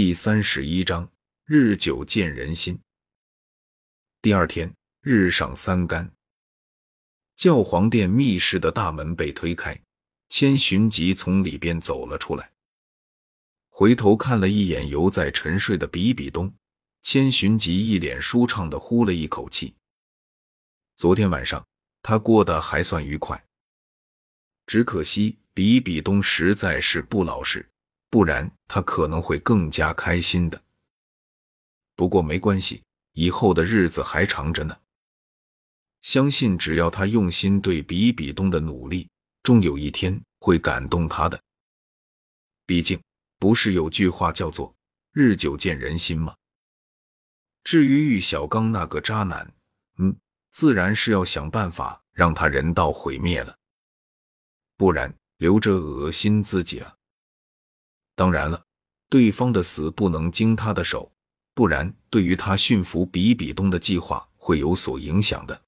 第三十一章日久见人心。第二天日上三竿，教皇殿密室的大门被推开，千寻疾从里边走了出来，回头看了一眼犹在沉睡的比比东，千寻疾一脸舒畅的呼了一口气。昨天晚上他过得还算愉快，只可惜比比东实在是不老实。不然他可能会更加开心的。不过没关系，以后的日子还长着呢。相信只要他用心对比比东的努力，终有一天会感动他的。毕竟不是有句话叫做“日久见人心”吗？至于玉小刚那个渣男，嗯，自然是要想办法让他人道毁灭了，不然留着恶心自己啊。当然了，对方的死不能经他的手，不然对于他驯服比比东的计划会有所影响的。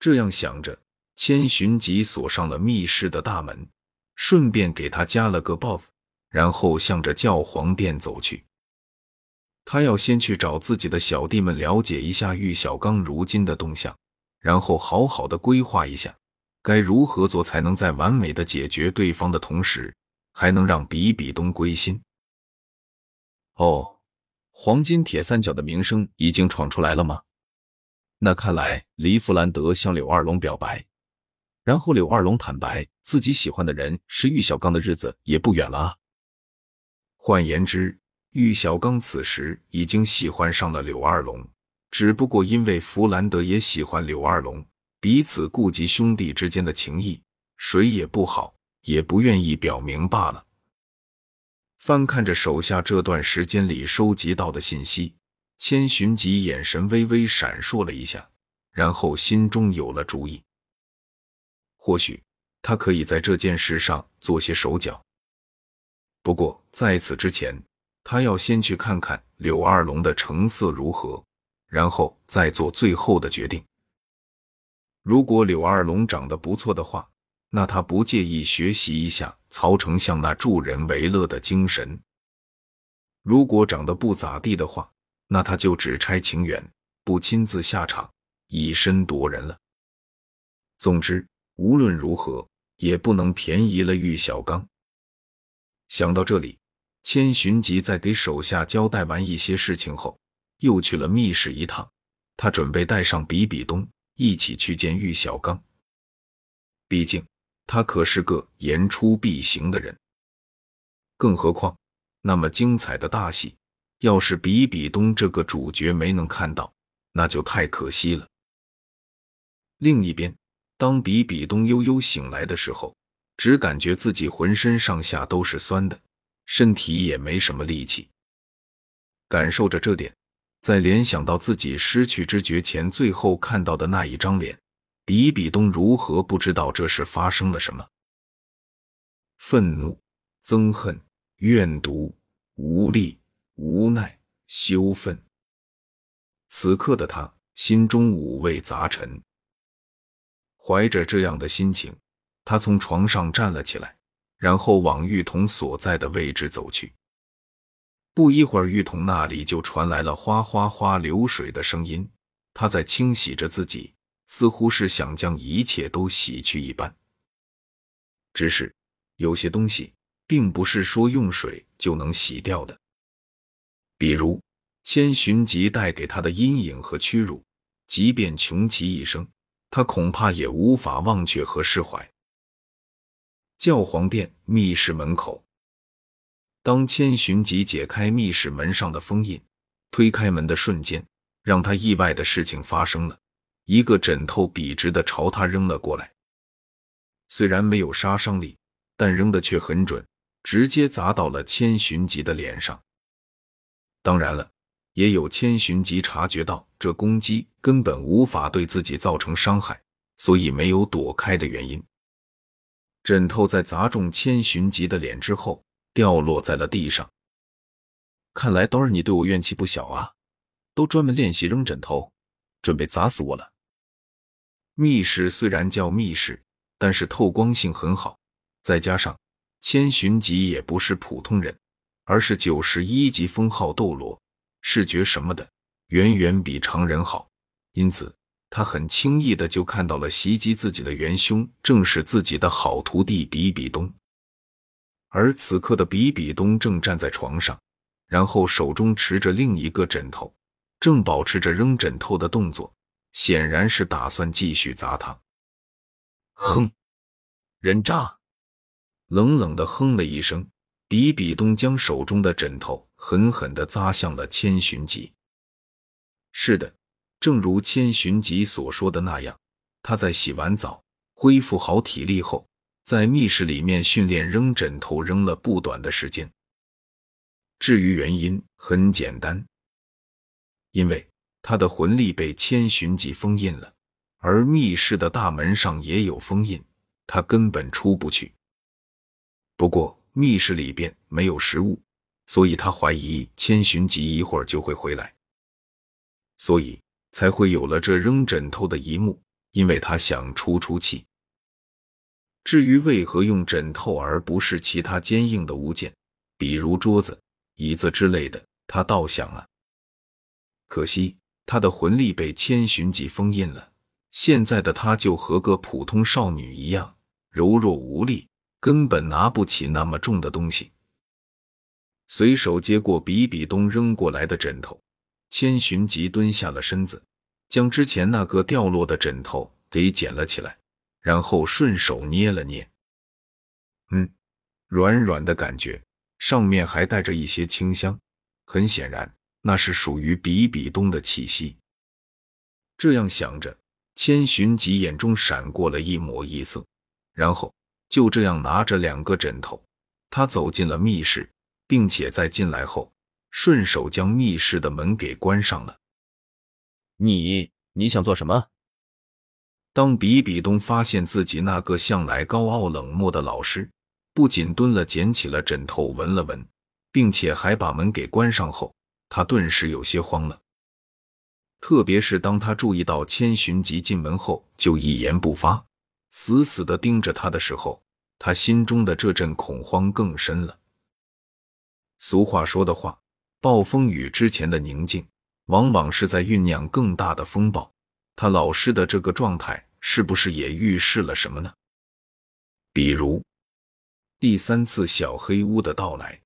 这样想着，千寻疾锁上了密室的大门，顺便给他加了个 buff，然后向着教皇殿走去。他要先去找自己的小弟们了解一下玉小刚如今的动向，然后好好的规划一下该如何做才能在完美的解决对方的同时。还能让比比东归心哦，黄金铁三角的名声已经闯出来了吗？那看来黎弗兰德向柳二龙表白，然后柳二龙坦白自己喜欢的人是玉小刚的日子也不远了。换言之，玉小刚此时已经喜欢上了柳二龙，只不过因为弗兰德也喜欢柳二龙，彼此顾及兄弟之间的情谊，谁也不好。也不愿意表明罢了。翻看着手下这段时间里收集到的信息，千寻疾眼神微微闪烁了一下，然后心中有了主意。或许他可以在这件事上做些手脚。不过在此之前，他要先去看看柳二龙的成色如何，然后再做最后的决定。如果柳二龙长得不错的话，那他不介意学习一下曹丞相那助人为乐的精神。如果长得不咋地的话，那他就只差情缘，不亲自下场以身夺人了。总之，无论如何也不能便宜了玉小刚。想到这里，千寻疾在给手下交代完一些事情后，又去了密室一趟。他准备带上比比东一起去见玉小刚，毕竟。他可是个言出必行的人，更何况那么精彩的大戏，要是比比东这个主角没能看到，那就太可惜了。另一边，当比比东悠悠醒来的时候，只感觉自己浑身上下都是酸的，身体也没什么力气。感受着这点，再联想到自己失去知觉前最后看到的那一张脸。比比东如何不知道这是发生了什么？愤怒、憎恨、怨毒、无力、无奈、羞愤。此刻的他心中五味杂陈，怀着这样的心情，他从床上站了起来，然后往浴桶所在的位置走去。不一会儿，浴桶那里就传来了哗哗哗流水的声音，他在清洗着自己。似乎是想将一切都洗去一般，只是有些东西并不是说用水就能洗掉的，比如千寻疾带给他的阴影和屈辱，即便穷其一生，他恐怕也无法忘却和释怀。教皇殿密室门口，当千寻疾解开密室门上的封印，推开门的瞬间，让他意外的事情发生了。一个枕头笔直的朝他扔了过来，虽然没有杀伤力，但扔的却很准，直接砸到了千寻疾的脸上。当然了，也有千寻疾察觉到这攻击根本无法对自己造成伤害，所以没有躲开的原因。枕头在砸中千寻疾的脸之后，掉落在了地上。看来刀儿，你对我怨气不小啊，都专门练习扔枕头，准备砸死我了。密室虽然叫密室，但是透光性很好，再加上千寻疾也不是普通人，而是九十一级封号斗罗，视觉什么的远远比常人好，因此他很轻易的就看到了袭击自己的元凶正是自己的好徒弟比比东。而此刻的比比东正站在床上，然后手中持着另一个枕头，正保持着扔枕头的动作，显然是打算继续砸他。哼，人渣！冷冷的哼了一声，比比东将手中的枕头狠狠地砸向了千寻疾。是的，正如千寻疾所说的那样，他在洗完澡、恢复好体力后。在密室里面训练扔枕头，扔了不短的时间。至于原因，很简单，因为他的魂力被千寻疾封印了，而密室的大门上也有封印，他根本出不去。不过密室里边没有食物，所以他怀疑千寻疾一会儿就会回来，所以才会有了这扔枕头的一幕，因为他想出出气。至于为何用枕头而不是其他坚硬的物件，比如桌子、椅子之类的，他倒想了。可惜他的魂力被千寻疾封印了，现在的他就和个普通少女一样，柔弱无力，根本拿不起那么重的东西。随手接过比比东扔过来的枕头，千寻疾蹲下了身子，将之前那个掉落的枕头给捡了起来。然后顺手捏了捏，嗯，软软的感觉，上面还带着一些清香，很显然那是属于比比东的气息。这样想着，千寻疾眼中闪过了一抹异色，然后就这样拿着两个枕头，他走进了密室，并且在进来后顺手将密室的门给关上了。你你想做什么？当比比东发现自己那个向来高傲冷漠的老师，不仅蹲了捡起了枕头闻了闻，并且还把门给关上后，他顿时有些慌了。特别是当他注意到千寻疾进门后就一言不发，死死地盯着他的时候，他心中的这阵恐慌更深了。俗话说的话，暴风雨之前的宁静，往往是在酝酿更大的风暴。他老师的这个状态。是不是也预示了什么呢？比如第三次小黑屋的到来。